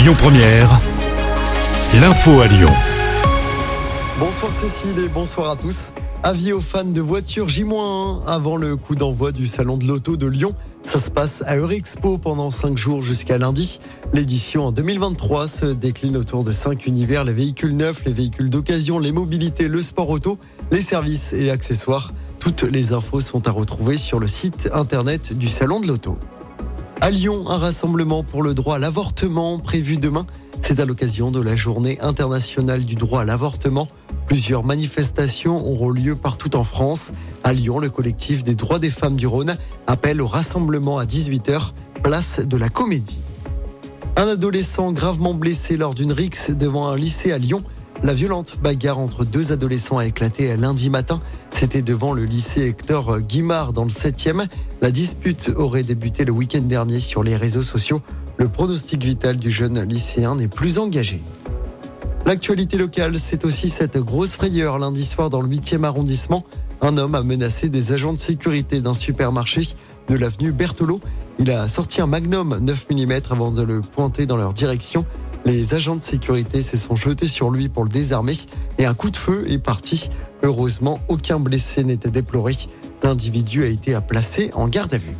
Lyon Première, l'info à Lyon. Bonsoir Cécile et bonsoir à tous. Avis aux fans de voitures J-1 avant le coup d'envoi du salon de l'auto de Lyon. Ça se passe à Eurexpo pendant 5 jours jusqu'à lundi. L'édition en 2023 se décline autour de 5 univers, les véhicules neufs, les véhicules d'occasion, les mobilités, le sport auto, les services et accessoires. Toutes les infos sont à retrouver sur le site internet du salon de l'auto. À Lyon, un rassemblement pour le droit à l'avortement prévu demain. C'est à l'occasion de la journée internationale du droit à l'avortement. Plusieurs manifestations auront lieu partout en France. À Lyon, le collectif des droits des femmes du Rhône appelle au rassemblement à 18h, place de la Comédie. Un adolescent gravement blessé lors d'une rixe devant un lycée à Lyon. La violente bagarre entre deux adolescents a éclaté lundi matin. C'était devant le lycée Hector Guimard dans le 7e. La dispute aurait débuté le week-end dernier sur les réseaux sociaux. Le pronostic vital du jeune lycéen n'est plus engagé. L'actualité locale, c'est aussi cette grosse frayeur lundi soir dans le 8e arrondissement. Un homme a menacé des agents de sécurité d'un supermarché de l'avenue Berthelot. Il a sorti un magnum 9 mm avant de le pointer dans leur direction. Les agents de sécurité se sont jetés sur lui pour le désarmer et un coup de feu est parti. Heureusement, aucun blessé n'était déploré. L'individu a été placé en garde à vue.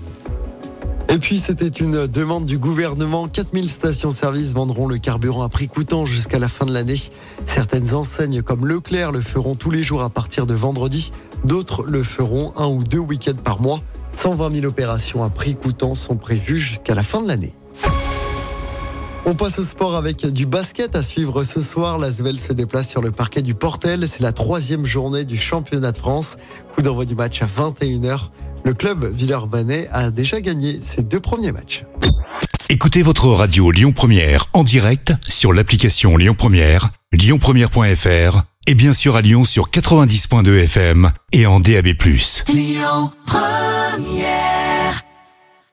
Et puis, c'était une demande du gouvernement. 4000 stations-service vendront le carburant à prix coûtant jusqu'à la fin de l'année. Certaines enseignes comme Leclerc le feront tous les jours à partir de vendredi. D'autres le feront un ou deux week-ends par mois. 120 000 opérations à prix coûtant sont prévues jusqu'à la fin de l'année. On passe au sport avec du basket à suivre ce soir. L'Asvel se déplace sur le parquet du Portel. C'est la troisième journée du championnat de France. Coup d'envoi du match à 21h. Le club Villeurbanais a déjà gagné ses deux premiers matchs. Écoutez votre radio Lyon Première en direct sur l'application Lyon Première, lyonpremière.fr et bien sûr à Lyon sur 90.2 FM et en DAB+. Lyon Première